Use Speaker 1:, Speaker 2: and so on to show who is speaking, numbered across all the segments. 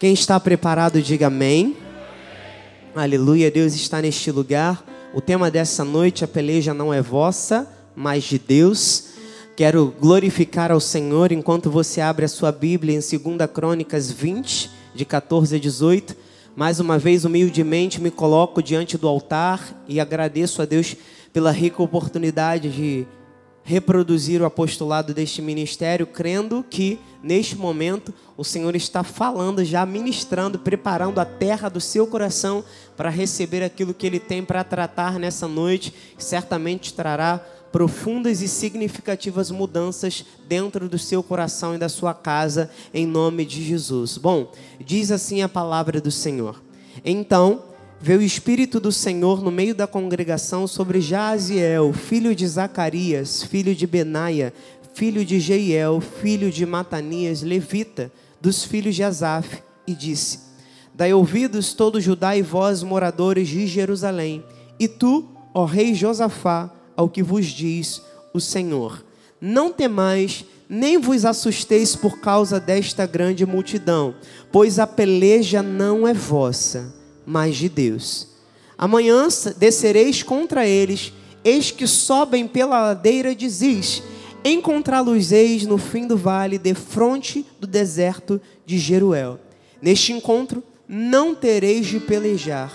Speaker 1: Quem está preparado, diga amém. Aleluia, Deus está neste lugar. O tema dessa noite, a peleja não é vossa, mas de Deus. Quero glorificar ao Senhor enquanto você abre a sua Bíblia em 2 Crônicas 20, de 14 a 18. Mais uma vez, humildemente, me coloco diante do altar e agradeço a Deus pela rica oportunidade de reproduzir o apostolado deste ministério, crendo que neste momento o Senhor está falando, já ministrando, preparando a terra do seu coração para receber aquilo que Ele tem para tratar nessa noite, que certamente trará profundas e significativas mudanças dentro do seu coração e da sua casa, em nome de Jesus. Bom, diz assim a palavra do Senhor. Então veio o Espírito do Senhor no meio da congregação sobre Jaziel, filho de Zacarias, filho de Benaia, filho de Jeiel, filho de Matanias, levita, dos filhos de Asaf, e disse: Dai ouvidos todo Judá e vós, moradores de Jerusalém, e tu, ó rei Josafá, ao que vos diz o Senhor: Não temais, nem vos assusteis por causa desta grande multidão, pois a peleja não é vossa mas de Deus. Amanhã descereis contra eles, eis que sobem pela ladeira de Ziz. Encontrá-los-eis no fim do vale, de fronte do deserto de Jeruel. Neste encontro não tereis de pelejar.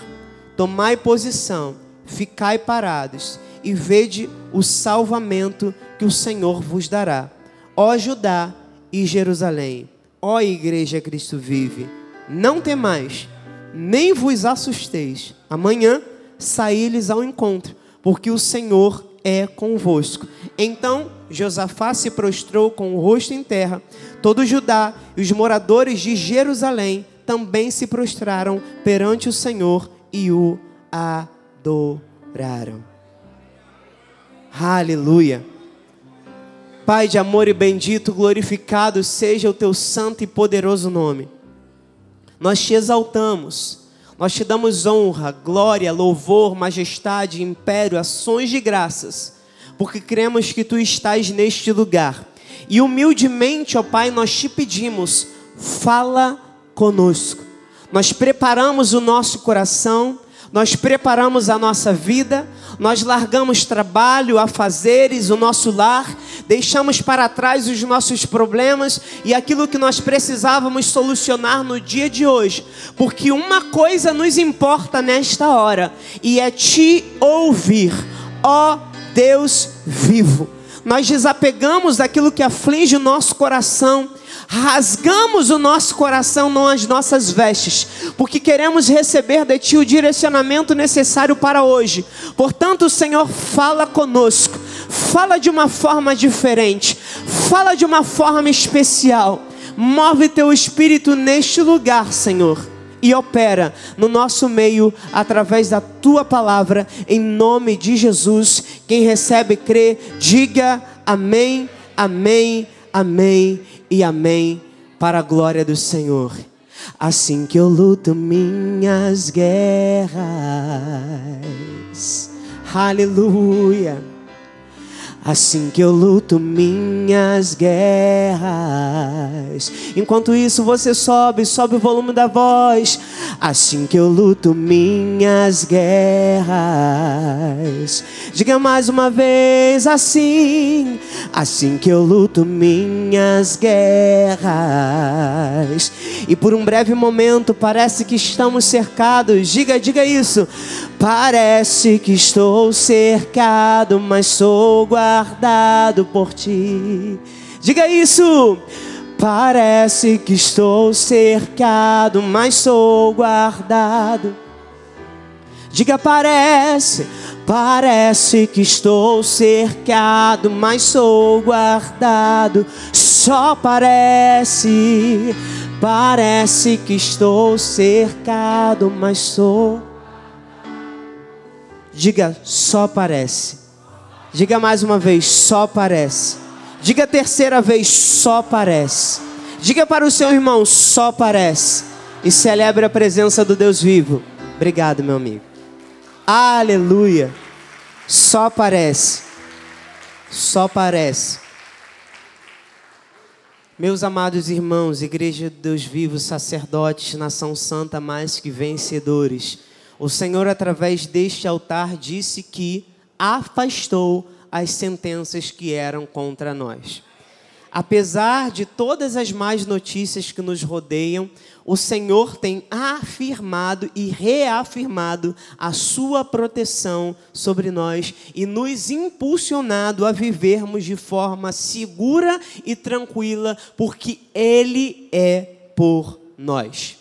Speaker 1: Tomai posição, ficai parados e vede o salvamento que o Senhor vos dará. Ó Judá e Jerusalém, ó Igreja Cristo vive, não temais nem vos assusteis. Amanhã saí-lhes ao encontro, porque o Senhor é convosco. Então Josafá se prostrou com o rosto em terra. Todo Judá e os moradores de Jerusalém também se prostraram perante o Senhor e o adoraram. Aleluia. Pai de amor e bendito, glorificado seja o teu santo e poderoso nome. Nós te exaltamos, nós te damos honra, glória, louvor, majestade, império, ações de graças, porque cremos que tu estás neste lugar. E humildemente, ó Pai, nós te pedimos, fala conosco. Nós preparamos o nosso coração, nós preparamos a nossa vida, nós largamos trabalho, afazeres, o nosso lar, deixamos para trás os nossos problemas e aquilo que nós precisávamos solucionar no dia de hoje, porque uma coisa nos importa nesta hora e é te ouvir, ó Deus vivo. Nós desapegamos daquilo que aflige o nosso coração rasgamos o nosso coração, não as nossas vestes, porque queremos receber de Ti o direcionamento necessário para hoje. Portanto, o Senhor fala conosco, fala de uma forma diferente, fala de uma forma especial. Move Teu Espírito neste lugar, Senhor e opera no nosso meio através da tua palavra, em nome de Jesus. Quem recebe, crê, diga amém, amém, amém e amém para a glória do Senhor. Assim que eu luto minhas guerras, aleluia Assim que eu luto minhas guerras. Enquanto isso você sobe, sobe o volume da voz. Assim que eu luto minhas guerras. Diga mais uma vez assim. Assim que eu luto minhas guerras. E por um breve momento parece que estamos cercados. Diga, diga isso. Parece que estou cercado, mas sou guardado por ti. Diga isso. Parece que estou cercado, mas sou guardado. Diga parece, parece que estou cercado, mas sou guardado. Só parece, parece que estou cercado, mas sou Diga, só parece. Diga mais uma vez, só parece. Diga a terceira vez, só parece. Diga para o seu irmão, só parece. E celebre a presença do Deus vivo. Obrigado, meu amigo. Aleluia. Só parece. Só parece. Meus amados irmãos, Igreja de Deus vivos, sacerdotes, nação santa mais que vencedores, o Senhor, através deste altar, disse que afastou as sentenças que eram contra nós. Apesar de todas as más notícias que nos rodeiam, o Senhor tem afirmado e reafirmado a sua proteção sobre nós e nos impulsionado a vivermos de forma segura e tranquila, porque Ele é por nós.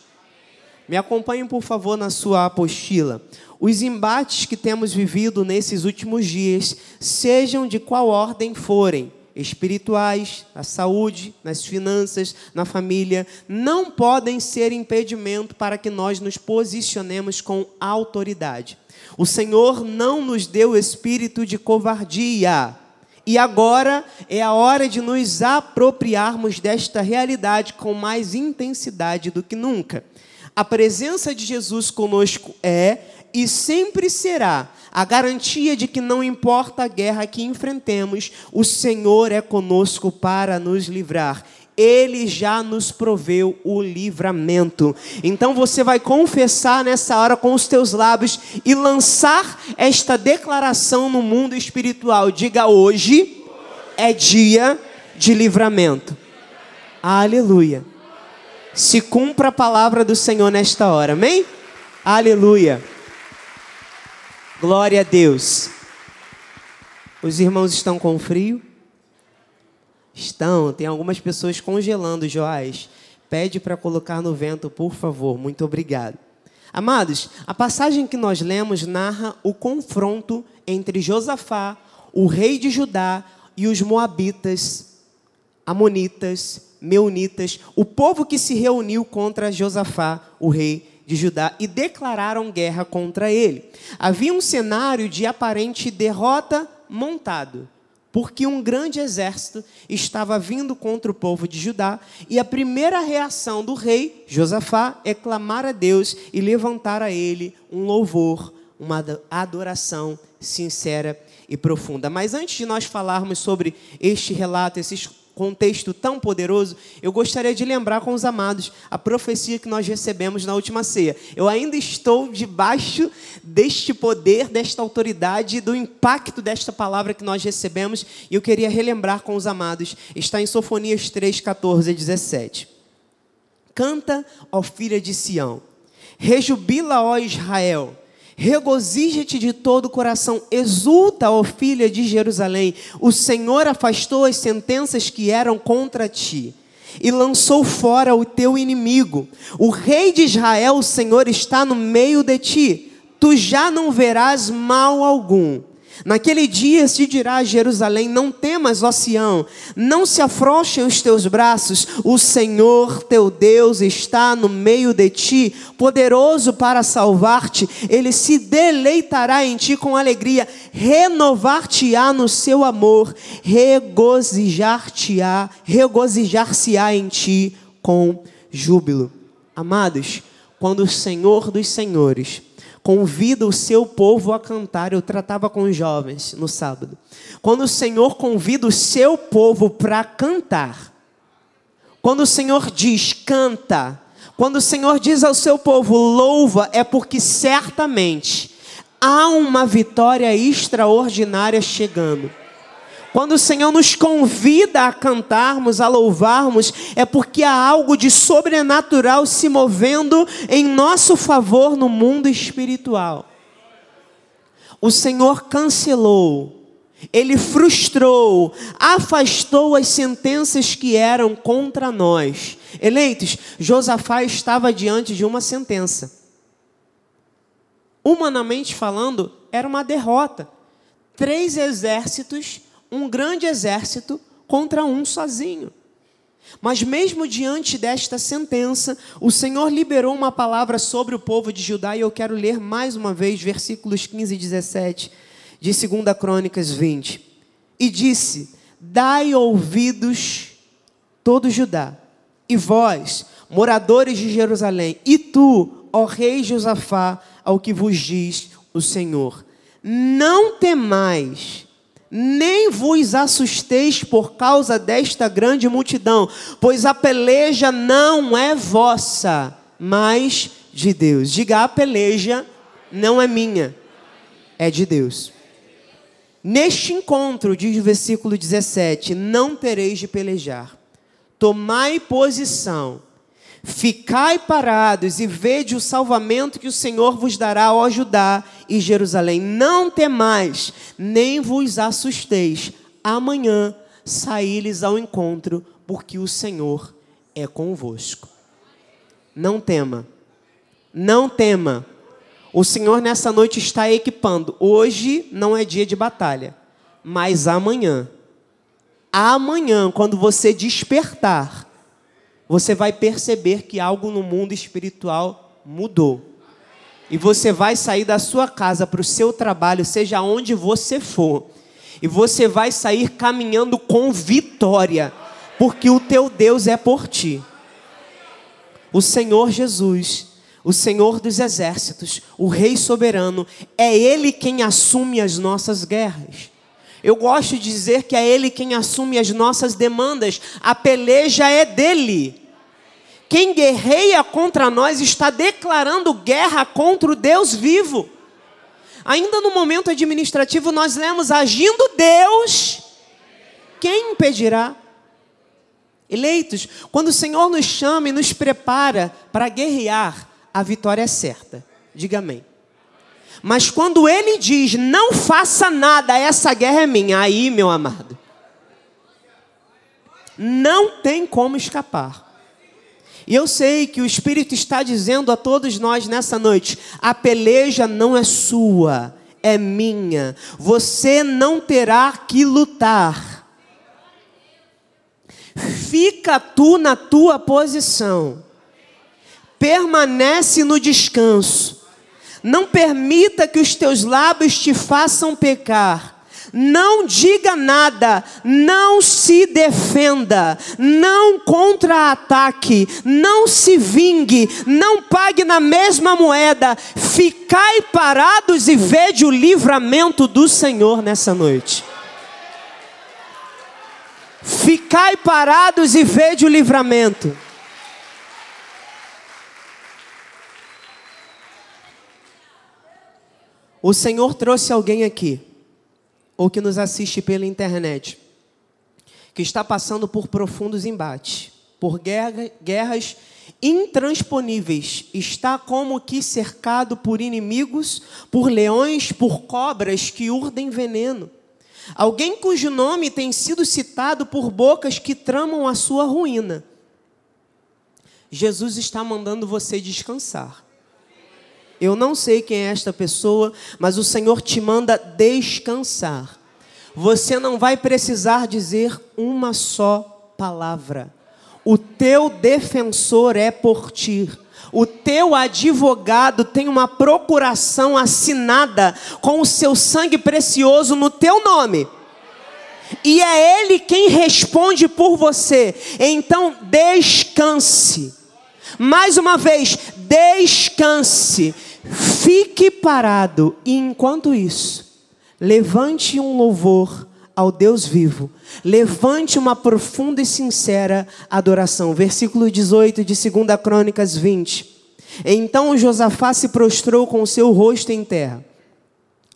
Speaker 1: Me acompanhem, por favor, na sua apostila. Os embates que temos vivido nesses últimos dias, sejam de qual ordem forem, espirituais, na saúde, nas finanças, na família, não podem ser impedimento para que nós nos posicionemos com autoridade. O Senhor não nos deu espírito de covardia. E agora é a hora de nos apropriarmos desta realidade com mais intensidade do que nunca. A presença de Jesus conosco é e sempre será a garantia de que não importa a guerra que enfrentemos, o Senhor é conosco para nos livrar. Ele já nos proveu o livramento. Então você vai confessar nessa hora com os teus lábios e lançar esta declaração no mundo espiritual. Diga hoje é dia de livramento. Aleluia. Se cumpra a palavra do Senhor nesta hora. Amém? Aleluia. Glória a Deus. Os irmãos estão com frio? Estão. Tem algumas pessoas congelando, Joás. Pede para colocar no vento, por favor. Muito obrigado. Amados, a passagem que nós lemos narra o confronto entre Josafá, o rei de Judá, e os moabitas, amonitas, meunitas, o povo que se reuniu contra Josafá, o rei de Judá e declararam guerra contra ele. Havia um cenário de aparente derrota montado, porque um grande exército estava vindo contra o povo de Judá, e a primeira reação do rei Josafá é clamar a Deus e levantar a ele um louvor, uma adoração sincera e profunda. Mas antes de nós falarmos sobre este relato, esses contexto tão poderoso, eu gostaria de lembrar com os amados a profecia que nós recebemos na última ceia. Eu ainda estou debaixo deste poder, desta autoridade, do impacto desta palavra que nós recebemos, e eu queria relembrar com os amados. Está em Sofonias 3, 14 e 17. Canta, ó filha de Sião, rejubila, ó Israel Regozija-te de todo o coração, exulta, ó filha de Jerusalém. O Senhor afastou as sentenças que eram contra ti e lançou fora o teu inimigo. O rei de Israel, o Senhor, está no meio de ti. Tu já não verás mal algum Naquele dia se dirá a Jerusalém: Não temas, ó Sião, não se afrouxem os teus braços, o Senhor teu Deus está no meio de ti, poderoso para salvar-te, ele se deleitará em ti com alegria, renovar-te-á no seu amor, regozijar-te-á, regozijar-se-á em ti com júbilo. Amados, quando o Senhor dos Senhores convida o seu povo a cantar. Eu tratava com os jovens no sábado. Quando o Senhor convida o seu povo para cantar, quando o Senhor diz canta, quando o Senhor diz ao seu povo louva, é porque certamente há uma vitória extraordinária chegando. Quando o Senhor nos convida a cantarmos, a louvarmos, é porque há algo de sobrenatural se movendo em nosso favor no mundo espiritual. O Senhor cancelou, ele frustrou, afastou as sentenças que eram contra nós. Eleitos, Josafá estava diante de uma sentença. Humanamente falando, era uma derrota. Três exércitos um grande exército contra um sozinho. Mas mesmo diante desta sentença, o Senhor liberou uma palavra sobre o povo de Judá, e eu quero ler mais uma vez versículos 15 e 17 de 2 Crônicas 20. E disse: Dai ouvidos todo Judá, e vós, moradores de Jerusalém, e tu, ó rei Josafá, ao que vos diz o Senhor: Não temais nem vos assusteis por causa desta grande multidão, pois a peleja não é vossa, mas de Deus. Diga, a peleja não é minha, é de Deus. Neste encontro, diz o versículo 17: Não tereis de pelejar, tomai posição, ficai parados e vede o salvamento que o Senhor vos dará ao Judá e Jerusalém. Não temais, nem vos assusteis. Amanhã saí-lhes ao encontro, porque o Senhor é convosco. Não tema, não tema. O Senhor nessa noite está equipando. Hoje não é dia de batalha, mas amanhã, amanhã, quando você despertar, você vai perceber que algo no mundo espiritual mudou. E você vai sair da sua casa para o seu trabalho, seja onde você for. E você vai sair caminhando com vitória, porque o teu Deus é por ti. O Senhor Jesus, o Senhor dos exércitos, o Rei soberano, é Ele quem assume as nossas guerras. Eu gosto de dizer que é Ele quem assume as nossas demandas, a peleja é dele. Quem guerreia contra nós está declarando guerra contra o Deus vivo. Ainda no momento administrativo, nós lemos: agindo Deus, quem impedirá? Eleitos, quando o Senhor nos chama e nos prepara para guerrear, a vitória é certa. Diga amém. Mas quando Ele diz: não faça nada, essa guerra é minha, aí, meu amado, não tem como escapar. E eu sei que o Espírito está dizendo a todos nós nessa noite: a peleja não é sua, é minha. Você não terá que lutar. Fica tu na tua posição. Permanece no descanso. Não permita que os teus lábios te façam pecar não diga nada, não se defenda, não contra-ataque, não se vingue, não pague na mesma moeda. Ficai parados e vede o livramento do Senhor nessa noite. Ficai parados e vede o livramento. O Senhor trouxe alguém aqui ou que nos assiste pela internet, que está passando por profundos embates, por guerra, guerras intransponíveis, está como que cercado por inimigos, por leões, por cobras que urdem veneno. Alguém cujo nome tem sido citado por bocas que tramam a sua ruína. Jesus está mandando você descansar. Eu não sei quem é esta pessoa, mas o Senhor te manda descansar. Você não vai precisar dizer uma só palavra. O teu defensor é por ti. O teu advogado tem uma procuração assinada com o seu sangue precioso no teu nome. E é ele quem responde por você. Então descanse. Mais uma vez, descanse. Fique parado e enquanto isso, levante um louvor ao Deus vivo. Levante uma profunda e sincera adoração. Versículo 18 de 2 Crônicas 20. Então Josafá se prostrou com o seu rosto em terra.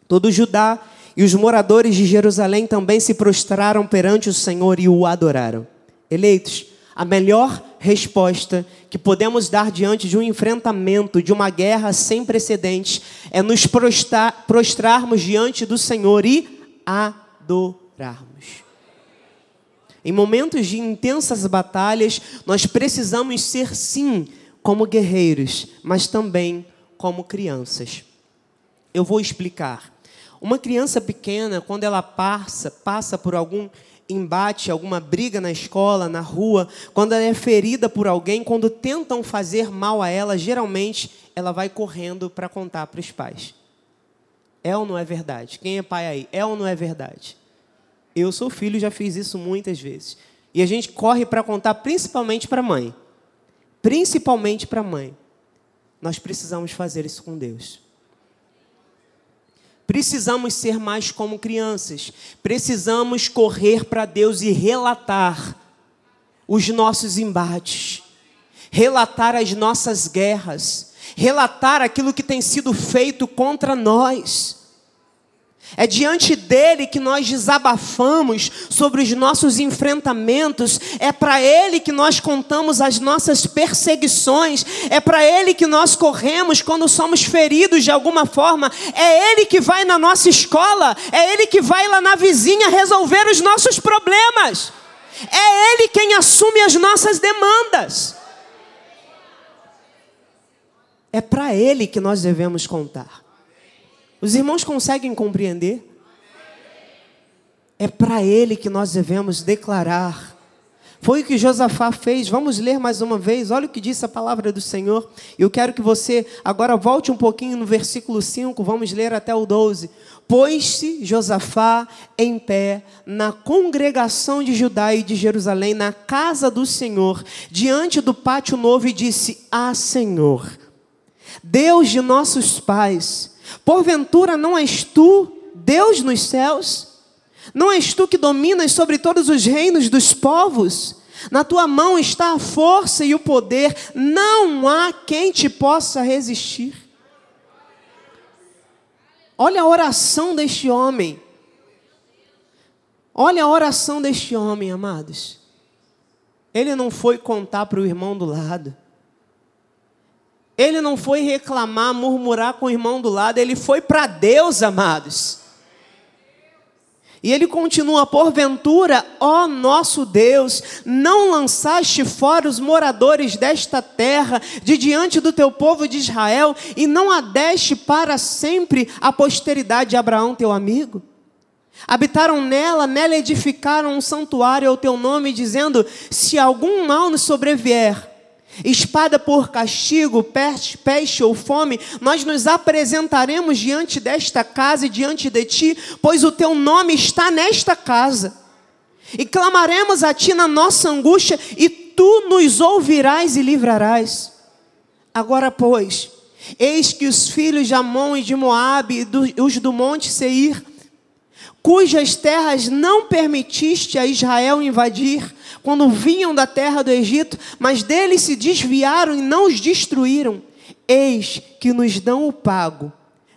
Speaker 1: Todo Judá e os moradores de Jerusalém também se prostraram perante o Senhor e o adoraram. Eleitos, a melhor resposta que podemos dar diante de um enfrentamento, de uma guerra sem precedentes, é nos prostrar, prostrarmos diante do Senhor e adorarmos. Em momentos de intensas batalhas, nós precisamos ser, sim, como guerreiros, mas também como crianças. Eu vou explicar. Uma criança pequena, quando ela passa, passa por algum embate, alguma briga na escola, na rua, quando ela é ferida por alguém, quando tentam fazer mal a ela, geralmente ela vai correndo para contar para os pais. É ou não é verdade? Quem é pai aí? É ou não é verdade? Eu sou filho já fiz isso muitas vezes. E a gente corre para contar principalmente para a mãe. Principalmente para a mãe. Nós precisamos fazer isso com Deus. Precisamos ser mais como crianças. Precisamos correr para Deus e relatar os nossos embates, relatar as nossas guerras, relatar aquilo que tem sido feito contra nós. É diante dele que nós desabafamos sobre os nossos enfrentamentos, é para ele que nós contamos as nossas perseguições, é para ele que nós corremos quando somos feridos de alguma forma, é ele que vai na nossa escola, é ele que vai lá na vizinha resolver os nossos problemas, é ele quem assume as nossas demandas. É para ele que nós devemos contar. Os irmãos conseguem compreender? É para ele que nós devemos declarar. Foi o que Josafá fez. Vamos ler mais uma vez. Olha o que disse a palavra do Senhor. Eu quero que você agora volte um pouquinho no versículo 5, vamos ler até o 12. Pôs-se Josafá em pé na congregação de Judá e de Jerusalém, na casa do Senhor, diante do pátio novo, e disse: Ah, Senhor, Deus de nossos pais, Porventura não és tu, Deus nos céus? Não és tu que dominas sobre todos os reinos dos povos? Na tua mão está a força e o poder, não há quem te possa resistir. Olha a oração deste homem. Olha a oração deste homem, amados. Ele não foi contar para o irmão do lado. Ele não foi reclamar, murmurar com o irmão do lado, ele foi para Deus, amados. E ele continua: Porventura, ó nosso Deus, não lançaste fora os moradores desta terra de diante do teu povo de Israel, e não adeste para sempre a posteridade de Abraão, teu amigo? Habitaram nela, nela edificaram um santuário ao teu nome, dizendo: Se algum mal nos sobrevier, espada por castigo, peste ou fome, nós nos apresentaremos diante desta casa e diante de ti, pois o teu nome está nesta casa. E clamaremos a ti na nossa angústia, e tu nos ouvirás e livrarás. Agora, pois, eis que os filhos de Amon e de Moabe, e os do monte Seir, cujas terras não permitiste a Israel invadir, quando vinham da terra do Egito, mas deles se desviaram e não os destruíram. Eis que nos dão o pago,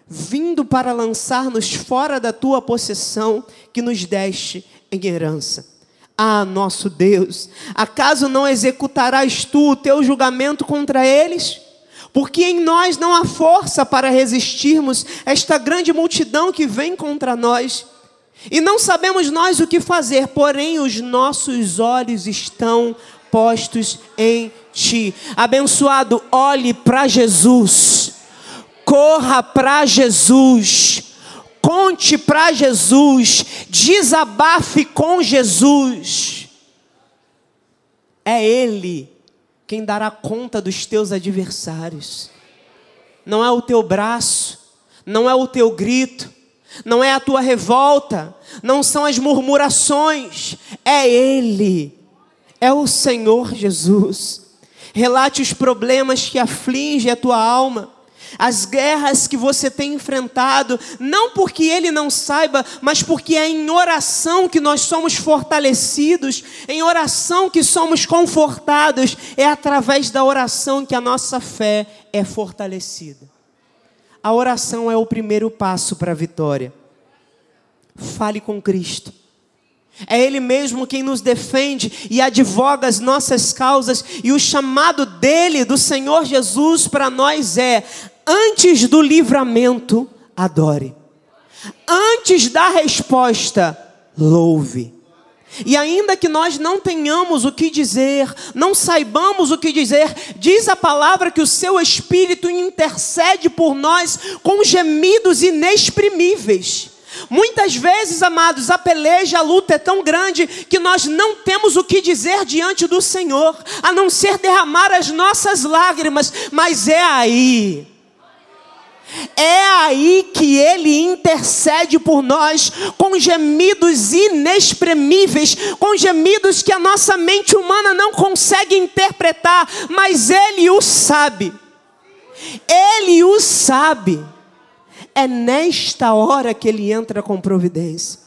Speaker 1: vindo para lançar-nos fora da tua possessão, que nos deste em herança. Ah, nosso Deus, acaso não executarás tu o teu julgamento contra eles? Porque em nós não há força para resistirmos esta grande multidão que vem contra nós. E não sabemos nós o que fazer, porém os nossos olhos estão postos em Ti. Abençoado, olhe para Jesus, corra para Jesus, conte para Jesus, desabafe com Jesus. É Ele quem dará conta dos teus adversários. Não é o teu braço, não é o teu grito, não é a tua revolta, não são as murmurações, é Ele, é o Senhor Jesus. Relate os problemas que afligem a tua alma, as guerras que você tem enfrentado, não porque Ele não saiba, mas porque é em oração que nós somos fortalecidos, em oração que somos confortados, é através da oração que a nossa fé é fortalecida. A oração é o primeiro passo para a vitória. Fale com Cristo. É Ele mesmo quem nos defende e advoga as nossas causas, e o chamado dele, do Senhor Jesus, para nós é: antes do livramento, adore, antes da resposta, louve. E ainda que nós não tenhamos o que dizer, não saibamos o que dizer, diz a palavra que o seu Espírito intercede por nós com gemidos inexprimíveis. Muitas vezes, amados, a peleja, a luta é tão grande que nós não temos o que dizer diante do Senhor, a não ser derramar as nossas lágrimas, mas é aí é aí que Ele intercede por nós com gemidos inexprimíveis, com gemidos que a nossa mente humana não consegue interpretar, mas Ele o sabe. Ele o sabe. é nesta hora que ele entra com providência.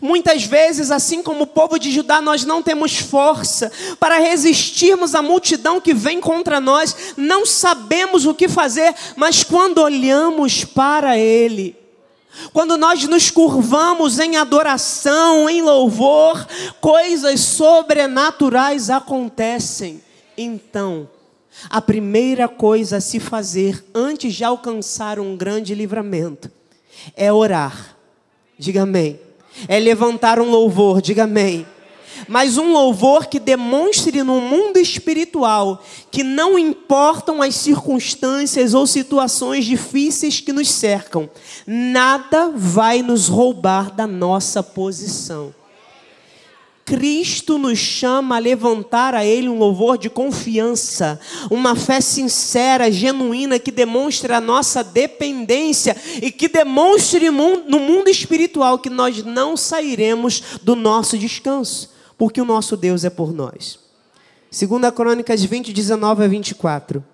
Speaker 1: Muitas vezes, assim como o povo de Judá, nós não temos força para resistirmos à multidão que vem contra nós, não sabemos o que fazer, mas quando olhamos para Ele, quando nós nos curvamos em adoração, em louvor, coisas sobrenaturais acontecem. Então, a primeira coisa a se fazer antes de alcançar um grande livramento é orar. Diga amém é levantar um louvor, diga amém. Mas um louvor que demonstre no mundo espiritual que não importam as circunstâncias ou situações difíceis que nos cercam, nada vai nos roubar da nossa posição. Cristo nos chama a levantar a Ele um louvor de confiança, uma fé sincera, genuína, que demonstre a nossa dependência e que demonstre no mundo espiritual que nós não sairemos do nosso descanso, porque o nosso Deus é por nós. Segunda Crônicas 20, 19 a 24.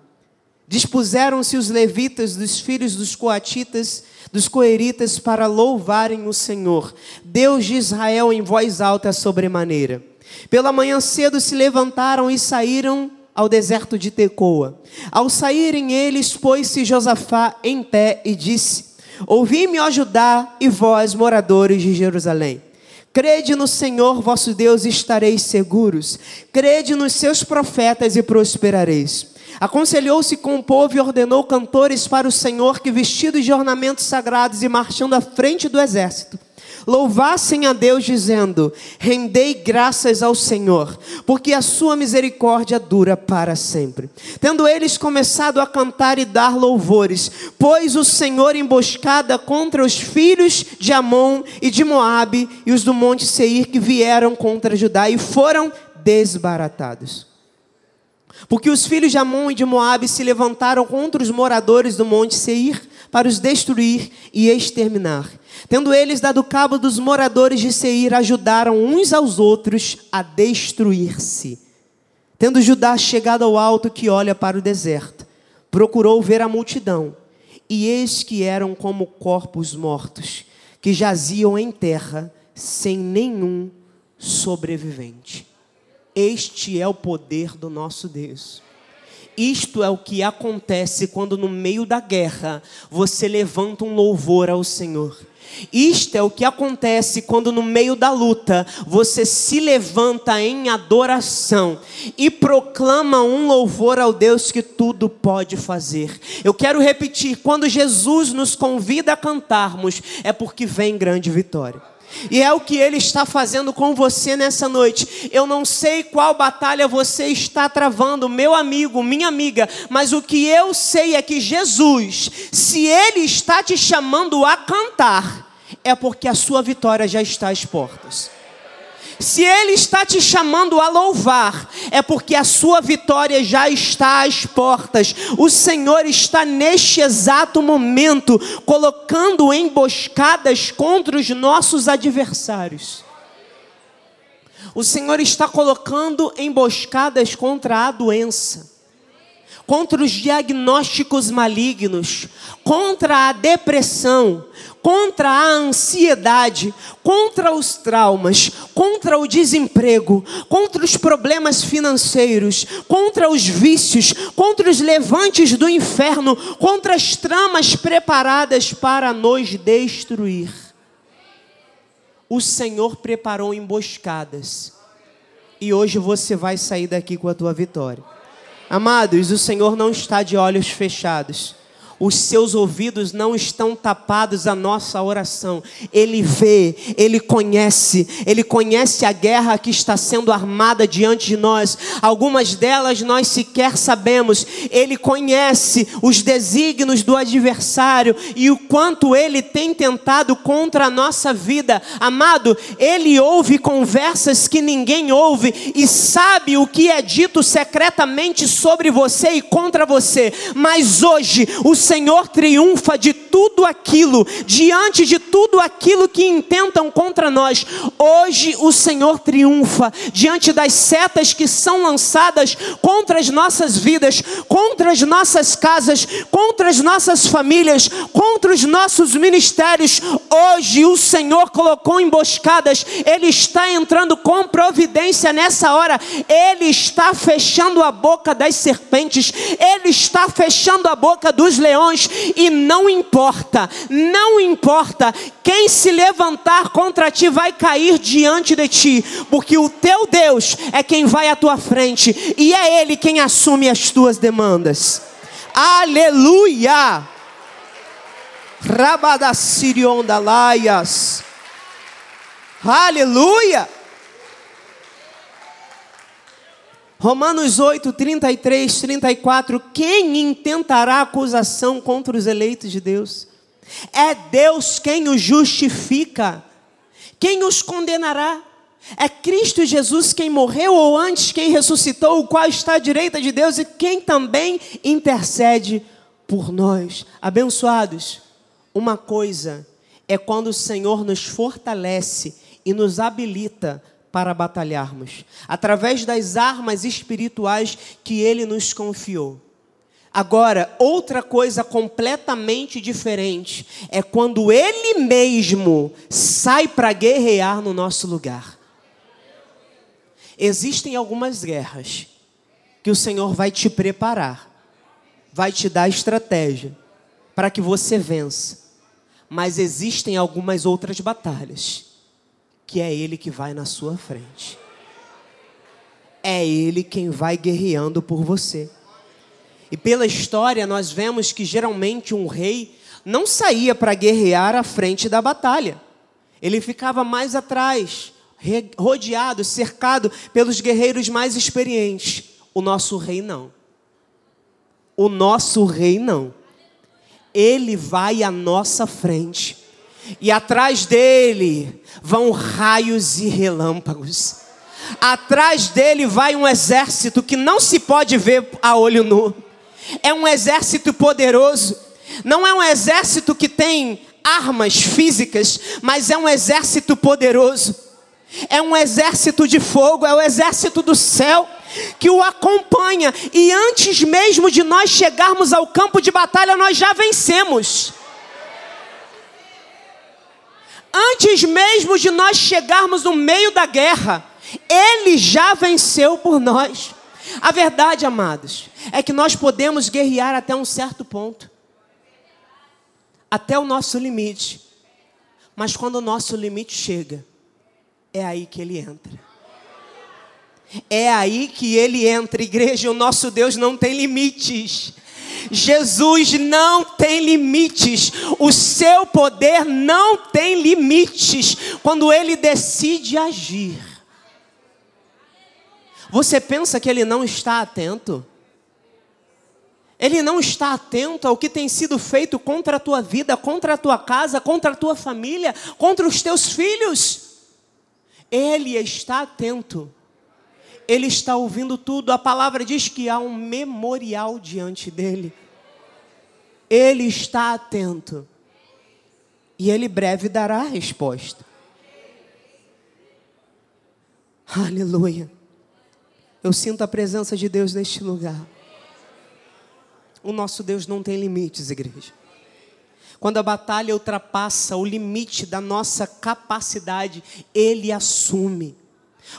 Speaker 1: Dispuseram-se os levitas dos filhos dos coatitas dos coeritas para louvarem o Senhor, Deus de Israel, em voz alta sobremaneira. Pela manhã cedo se levantaram e saíram ao deserto de Tecoa. Ao saírem eles, pôs-se Josafá em pé e disse: Ouvi-me, ó Judá, e vós, moradores de Jerusalém. Crede no Senhor vosso Deus e estareis seguros. Crede nos seus profetas e prosperareis. Aconselhou-se com o povo e ordenou cantores para o Senhor que, vestidos de ornamentos sagrados e marchando à frente do exército, louvassem a Deus, dizendo: Rendei graças ao Senhor, porque a sua misericórdia dura para sempre. Tendo eles começado a cantar e dar louvores, pôs o Senhor emboscada contra os filhos de Amon e de Moabe e os do monte Seir que vieram contra Judá e foram desbaratados. Porque os filhos de Amon e de Moabe se levantaram contra os moradores do monte Seir para os destruir e exterminar. Tendo eles dado cabo dos moradores de Seir, ajudaram uns aos outros a destruir-se. Tendo Judá chegado ao alto que olha para o deserto, procurou ver a multidão, e eis que eram como corpos mortos, que jaziam em terra, sem nenhum sobrevivente. Este é o poder do nosso Deus. Isto é o que acontece quando, no meio da guerra, você levanta um louvor ao Senhor. Isto é o que acontece quando, no meio da luta, você se levanta em adoração e proclama um louvor ao Deus que tudo pode fazer. Eu quero repetir: quando Jesus nos convida a cantarmos, é porque vem grande vitória. E é o que Ele está fazendo com você nessa noite. Eu não sei qual batalha você está travando, meu amigo, minha amiga, mas o que eu sei é que Jesus, se Ele está te chamando a cantar, é porque a sua vitória já está às portas. Se Ele está te chamando a louvar, é porque a sua vitória já está às portas. O Senhor está neste exato momento colocando emboscadas contra os nossos adversários. O Senhor está colocando emboscadas contra a doença contra os diagnósticos malignos, contra a depressão, contra a ansiedade, contra os traumas, contra o desemprego, contra os problemas financeiros, contra os vícios, contra os levantes do inferno, contra as tramas preparadas para nos destruir. O Senhor preparou emboscadas. E hoje você vai sair daqui com a tua vitória. Amados, o Senhor não está de olhos fechados os seus ouvidos não estão tapados à nossa oração. Ele vê, ele conhece, ele conhece a guerra que está sendo armada diante de nós. Algumas delas nós sequer sabemos. Ele conhece os desígnios do adversário e o quanto ele tem tentado contra a nossa vida. Amado, ele ouve conversas que ninguém ouve e sabe o que é dito secretamente sobre você e contra você. Mas hoje, o Senhor triunfa de tudo aquilo, diante de tudo aquilo que intentam contra nós. Hoje o Senhor triunfa diante das setas que são lançadas contra as nossas vidas, contra as nossas casas, contra as nossas famílias, contra os nossos ministérios. Hoje o Senhor colocou emboscadas, Ele está entrando com providência nessa hora, Ele está fechando a boca das serpentes, Ele está fechando a boca dos leões, e não importa, não importa, quem se levantar contra ti vai cair diante de ti, porque o teu Deus é quem vai à tua frente, e é Ele quem assume as tuas demandas. Aleluia! Rabadacirion Laias. Aleluia! Romanos 8, 33, 34. Quem intentará acusação contra os eleitos de Deus? É Deus quem os justifica. Quem os condenará? É Cristo Jesus quem morreu ou antes quem ressuscitou, o qual está à direita de Deus e quem também intercede por nós. Abençoados, uma coisa é quando o Senhor nos fortalece e nos habilita para batalharmos, através das armas espirituais que Ele nos confiou. Agora, outra coisa completamente diferente é quando Ele mesmo sai para guerrear no nosso lugar. Existem algumas guerras que o Senhor vai te preparar, vai te dar estratégia para que você vença. Mas existem algumas outras batalhas que é Ele que vai na sua frente. É Ele quem vai guerreando por você. E pela história, nós vemos que geralmente um rei não saía para guerrear à frente da batalha. Ele ficava mais atrás, rodeado, cercado pelos guerreiros mais experientes. O nosso rei não. O nosso rei não. Ele vai à nossa frente e atrás dele vão raios e relâmpagos. Atrás dele vai um exército que não se pode ver a olho nu. É um exército poderoso. Não é um exército que tem armas físicas, mas é um exército poderoso. É um exército de fogo, é o exército do céu que o acompanha. E antes mesmo de nós chegarmos ao campo de batalha, nós já vencemos. Antes mesmo de nós chegarmos no meio da guerra, Ele já venceu por nós. A verdade, amados, é que nós podemos guerrear até um certo ponto até o nosso limite. Mas quando o nosso limite chega, é aí que ele entra. É aí que ele entra, igreja. O nosso Deus não tem limites. Jesus não tem limites, o seu poder não tem limites quando ele decide agir. Você pensa que ele não está atento? Ele não está atento ao que tem sido feito contra a tua vida, contra a tua casa, contra a tua família, contra os teus filhos. Ele está atento ele está ouvindo tudo. A palavra diz que há um memorial diante dele. Ele está atento. E ele breve dará a resposta. Aleluia. Eu sinto a presença de Deus neste lugar. O nosso Deus não tem limites, igreja. Quando a batalha ultrapassa o limite da nossa capacidade, Ele assume.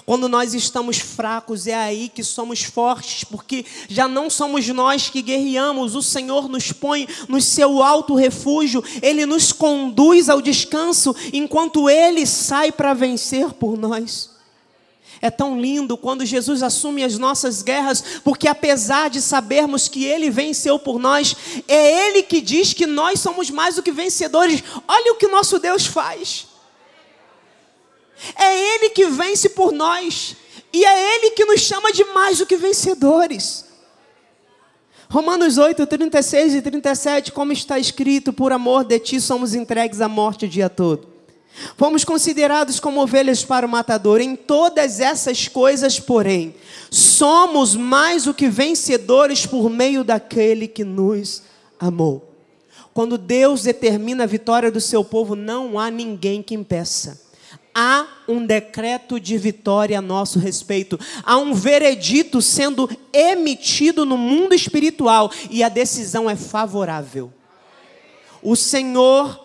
Speaker 1: Quando nós estamos fracos, é aí que somos fortes, porque já não somos nós que guerreamos, o Senhor nos põe no seu alto refúgio, Ele nos conduz ao descanso, enquanto Ele sai para vencer por nós. É tão lindo quando Jesus assume as nossas guerras, porque apesar de sabermos que Ele venceu por nós, é Ele que diz que nós somos mais do que vencedores. Olha o que nosso Deus faz. É Ele que vence por nós. E é Ele que nos chama de mais do que vencedores. Romanos 8, 36 e 37, como está escrito, por amor de ti somos entregues à morte o dia todo. Fomos considerados como ovelhas para o matador. Em todas essas coisas, porém, somos mais do que vencedores por meio daquele que nos amou. Quando Deus determina a vitória do seu povo, não há ninguém que impeça. Há um decreto de vitória a nosso respeito, há um veredito sendo emitido no mundo espiritual e a decisão é favorável. O Senhor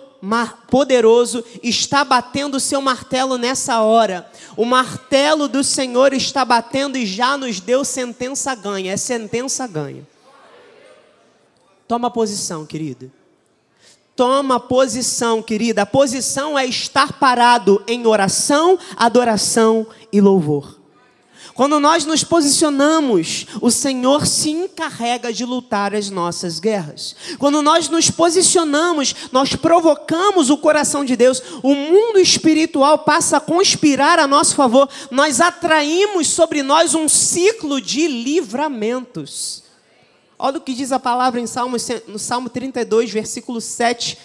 Speaker 1: poderoso está batendo o seu martelo nessa hora. O martelo do Senhor está batendo e já nos deu sentença ganha. É sentença ganha. Toma posição, querido. Toma posição, querida. A posição é estar parado em oração, adoração e louvor. Quando nós nos posicionamos, o Senhor se encarrega de lutar as nossas guerras. Quando nós nos posicionamos, nós provocamos o coração de Deus, o mundo espiritual passa a conspirar a nosso favor, nós atraímos sobre nós um ciclo de livramentos. Olha o que diz a palavra em Salmo, no Salmo 32, versículo 7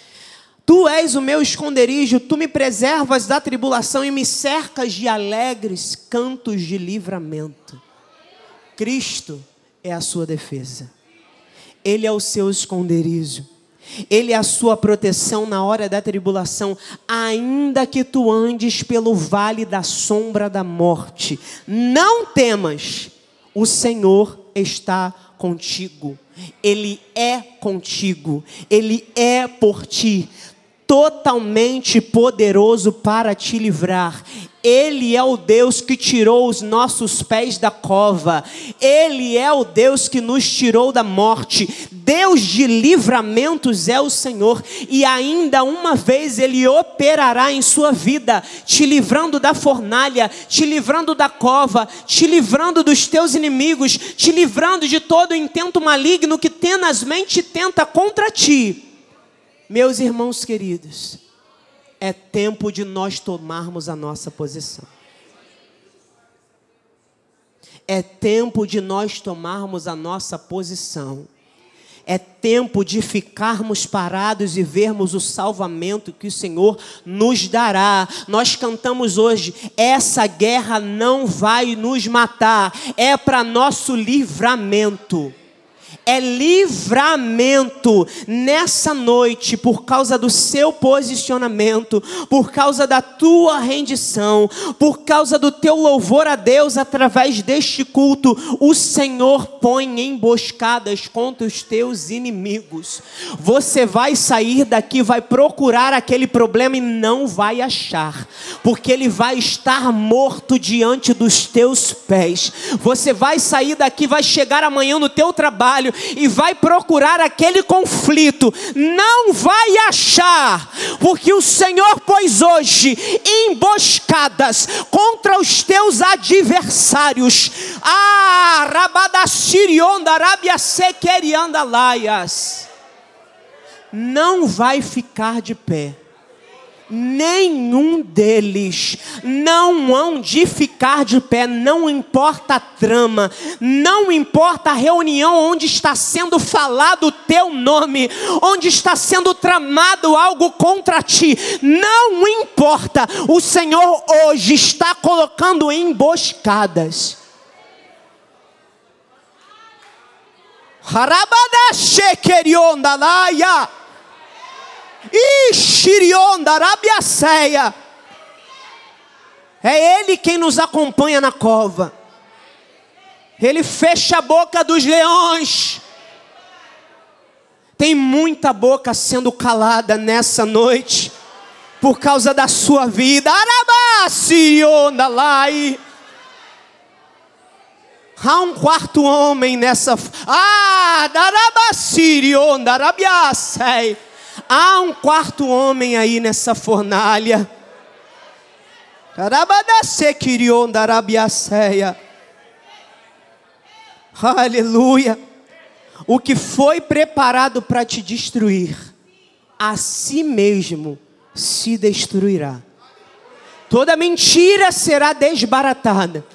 Speaker 1: Tu és o meu esconderijo, tu me preservas da tribulação e me cercas de alegres cantos de livramento. Cristo é a sua defesa, Ele é o seu esconderijo. Ele é a sua proteção na hora da tribulação, ainda que tu andes pelo vale da sombra da morte. Não temas, o Senhor está contigo. Ele é contigo, ele é por ti totalmente poderoso para te livrar. Ele é o Deus que tirou os nossos pés da cova. Ele é o Deus que nos tirou da morte. Deus de livramentos é o Senhor. E ainda uma vez Ele operará em sua vida, te livrando da fornalha, te livrando da cova, te livrando dos teus inimigos, te livrando de todo intento maligno que tenazmente tenta contra ti. Meus irmãos queridos, é tempo de nós tomarmos a nossa posição. É tempo de nós tomarmos a nossa posição. É tempo de ficarmos parados e vermos o salvamento que o Senhor nos dará. Nós cantamos hoje: essa guerra não vai nos matar, é para nosso livramento é livramento nessa noite por causa do seu posicionamento, por causa da tua rendição, por causa do teu louvor a Deus através deste culto. O Senhor põe emboscadas contra os teus inimigos. Você vai sair daqui, vai procurar aquele problema e não vai achar, porque ele vai estar morto diante dos teus pés. Você vai sair daqui, vai chegar amanhã no teu trabalho e vai procurar aquele conflito, não vai achar, porque o Senhor pôs hoje emboscadas contra os teus adversários. Ah, Rabadassirionda, Arábia Sequerianda Laias. Não vai ficar de pé nenhum deles. Não hão de ficar de pé, não importa a trama, não importa a reunião onde está sendo falado o teu nome, onde está sendo tramado algo contra ti, não importa, o Senhor hoje está colocando emboscadas. Harabada querionda laia. Ixirion da Arabiaceia. É Ele quem nos acompanha na cova. Ele fecha a boca dos leões. Tem muita boca sendo calada nessa noite por causa da sua vida. Arabacirionda Há um quarto homem nessa. Ah, Darabacirionda Arabiaceia. Há um quarto homem aí nessa fornalha. Aleluia. O que foi preparado para te destruir, a si mesmo se destruirá. Toda mentira será desbaratada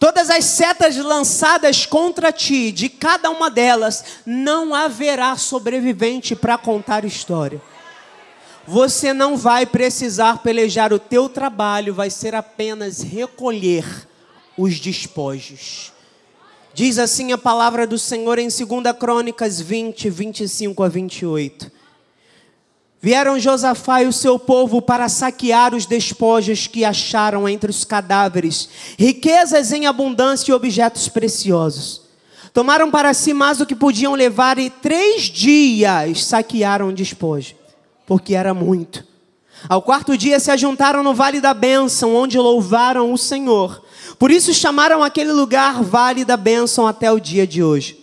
Speaker 1: Todas as setas lançadas contra ti, de cada uma delas, não haverá sobrevivente para contar história. Você não vai precisar pelejar o teu trabalho, vai ser apenas recolher os despojos. Diz assim a palavra do Senhor em 2 Crônicas 20, 25 a 28. Vieram Josafá e o seu povo para saquear os despojos que acharam entre os cadáveres, riquezas em abundância e objetos preciosos. Tomaram para si mais do que podiam levar e três dias saquearam o despojo, porque era muito. Ao quarto dia se ajuntaram no vale da bênção, onde louvaram o Senhor. Por isso chamaram aquele lugar Vale da Bênção até o dia de hoje.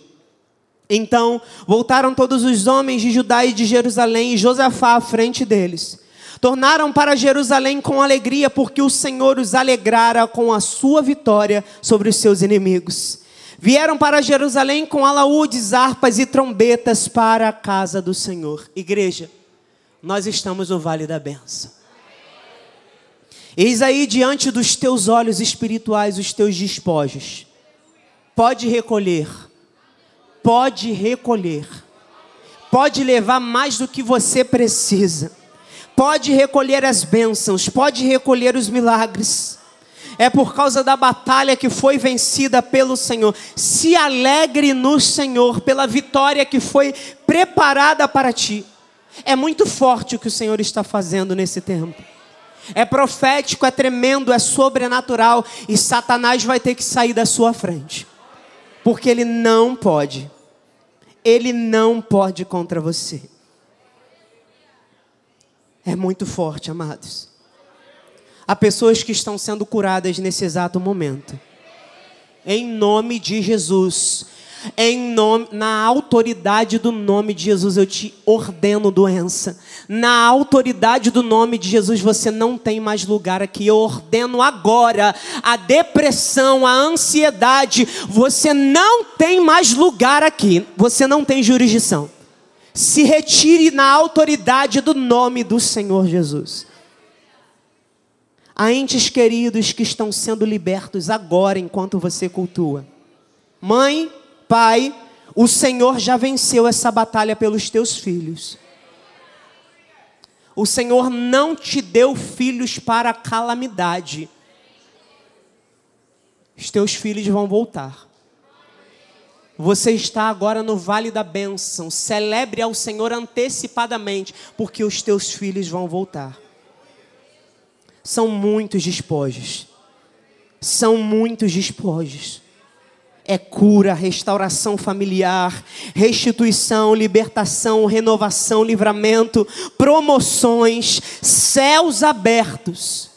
Speaker 1: Então voltaram todos os homens de Judá e de Jerusalém e Josafá à frente deles. Tornaram para Jerusalém com alegria, porque o Senhor os alegrara com a sua vitória sobre os seus inimigos. Vieram para Jerusalém com alaúdes, harpas e trombetas para a casa do Senhor. Igreja, nós estamos no vale da benção. Eis aí diante dos teus olhos espirituais os teus despojos. Pode recolher pode recolher, pode levar mais do que você precisa, pode recolher as bênçãos, pode recolher os milagres. É por causa da batalha que foi vencida pelo Senhor. Se alegre no Senhor pela vitória que foi preparada para ti. É muito forte o que o Senhor está fazendo nesse tempo. É profético, é tremendo, é sobrenatural e Satanás vai ter que sair da sua frente. Porque ele não pode ele não pode contra você. É muito forte, amados. Há pessoas que estão sendo curadas nesse exato momento. Em nome de Jesus. Em nome, na autoridade do nome de Jesus, eu te ordeno doença. Na autoridade do nome de Jesus, você não tem mais lugar aqui. Eu ordeno agora a depressão, a ansiedade. Você não tem mais lugar aqui. Você não tem jurisdição. Se retire na autoridade do nome do Senhor Jesus. Há entes queridos que estão sendo libertos agora enquanto você cultua. Mãe, Pai, o Senhor já venceu essa batalha pelos teus filhos. O Senhor não te deu filhos para calamidade. Os teus filhos vão voltar. Você está agora no vale da bênção. Celebre ao Senhor antecipadamente, porque os teus filhos vão voltar. São muitos despojos. São muitos despojos é cura, restauração familiar, restituição, libertação, renovação, livramento, promoções, céus abertos.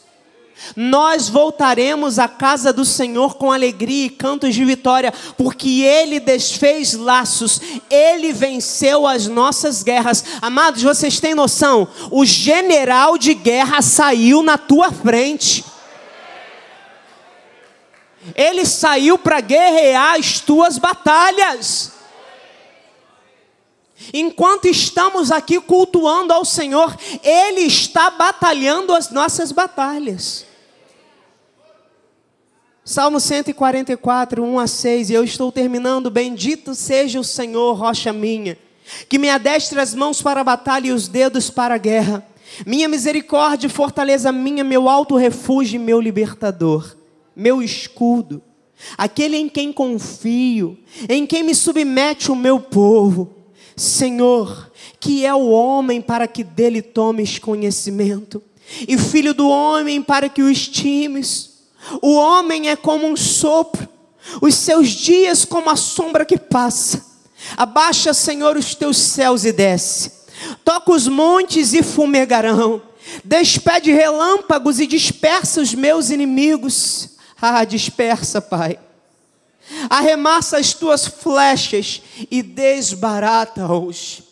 Speaker 1: Nós voltaremos à casa do Senhor com alegria e cantos de vitória, porque Ele desfez laços, Ele venceu as nossas guerras. Amados, vocês têm noção? O general de guerra saiu na tua frente. Ele saiu para guerrear as tuas batalhas. Enquanto estamos aqui cultuando ao Senhor, Ele está batalhando as nossas batalhas. Salmo 144, 1 a 6, e eu estou terminando. Bendito seja o Senhor, rocha minha, que me adestre as mãos para a batalha e os dedos para a guerra. Minha misericórdia, fortaleza minha, meu alto refúgio e meu libertador meu escudo, aquele em quem confio, em quem me submete o meu povo. Senhor, que é o homem para que dele tomes conhecimento, e filho do homem para que o estimes. O homem é como um sopro, os seus dias como a sombra que passa. Abaixa, Senhor, os teus céus e desce. Toca os montes e fumegarão. Despede relâmpagos e dispersa os meus inimigos. Ah, dispersa, Pai. Arremassa as tuas flechas e desbarata-os.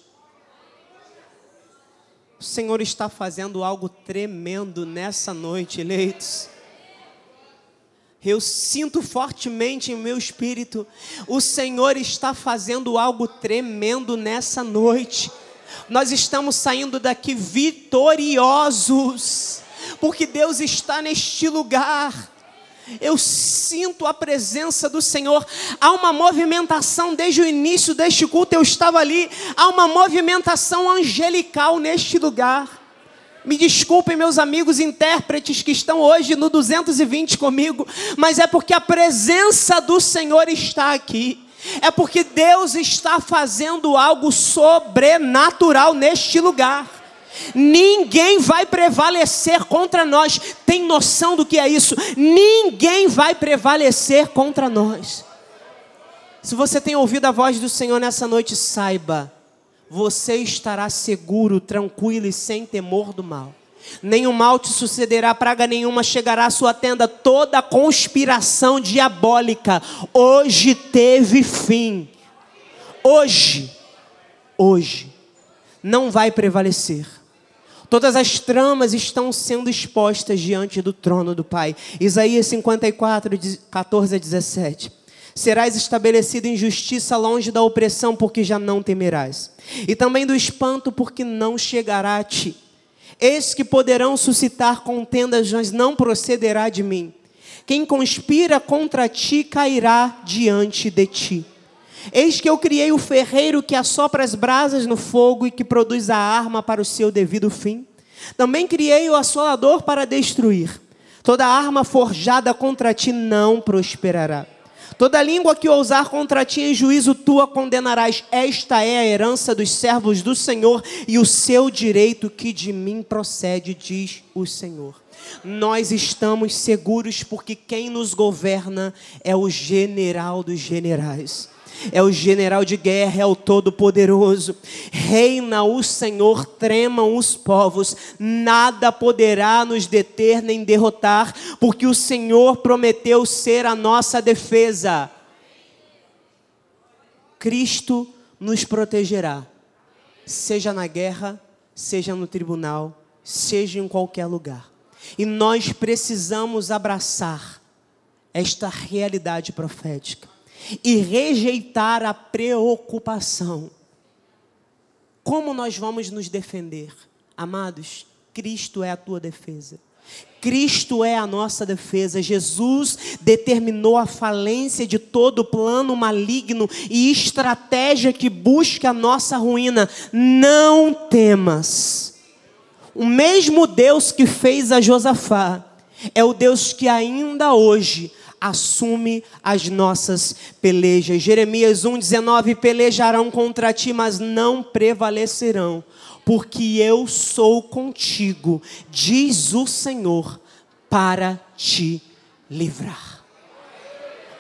Speaker 1: O Senhor está fazendo algo tremendo nessa noite, eleitos. Eu sinto fortemente em meu espírito, o Senhor está fazendo algo tremendo nessa noite. Nós estamos saindo daqui vitoriosos, porque Deus está neste lugar eu sinto a presença do Senhor. Há uma movimentação desde o início deste culto, eu estava ali. Há uma movimentação angelical neste lugar. Me desculpem, meus amigos intérpretes que estão hoje no 220 comigo, mas é porque a presença do Senhor está aqui. É porque Deus está fazendo algo sobrenatural neste lugar. Ninguém vai prevalecer contra nós. Tem noção do que é isso? Ninguém vai prevalecer contra nós. Se você tem ouvido a voz do Senhor nessa noite, saiba, você estará seguro, tranquilo e sem temor do mal. Nenhum mal te sucederá, praga nenhuma chegará à sua tenda. Toda conspiração diabólica hoje teve fim. Hoje, hoje, não vai prevalecer. Todas as tramas estão sendo expostas diante do trono do Pai. Isaías 54, 14 a 17. Serás estabelecido em justiça longe da opressão, porque já não temerás. E também do espanto, porque não chegará a ti. Eis que poderão suscitar contendas, mas não procederá de mim. Quem conspira contra ti cairá diante de ti. Eis que eu criei o ferreiro que assopra as brasas no fogo e que produz a arma para o seu devido fim. Também criei o assolador para destruir. Toda arma forjada contra ti não prosperará. Toda língua que ousar contra ti em juízo tua condenarás. Esta é a herança dos servos do Senhor e o seu direito que de mim procede, diz o Senhor. Nós estamos seguros porque quem nos governa é o general dos generais é o general de guerra, é o todo-poderoso. Reina o Senhor, tremam os povos, nada poderá nos deter nem derrotar, porque o Senhor prometeu ser a nossa defesa. Cristo nos protegerá, seja na guerra, seja no tribunal, seja em qualquer lugar. E nós precisamos abraçar esta realidade profética e rejeitar a preocupação. Como nós vamos nos defender? Amados, Cristo é a tua defesa. Cristo é a nossa defesa. Jesus determinou a falência de todo plano maligno e estratégia que busca a nossa ruína. Não temas. O mesmo Deus que fez a Josafá é o Deus que ainda hoje assume as nossas pelejas. Jeremias 1,19: Pelejarão contra ti, mas não prevalecerão, porque eu sou contigo, diz o Senhor, para te livrar.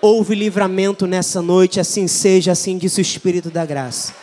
Speaker 1: Houve livramento nessa noite, assim seja, assim disse o Espírito da Graça.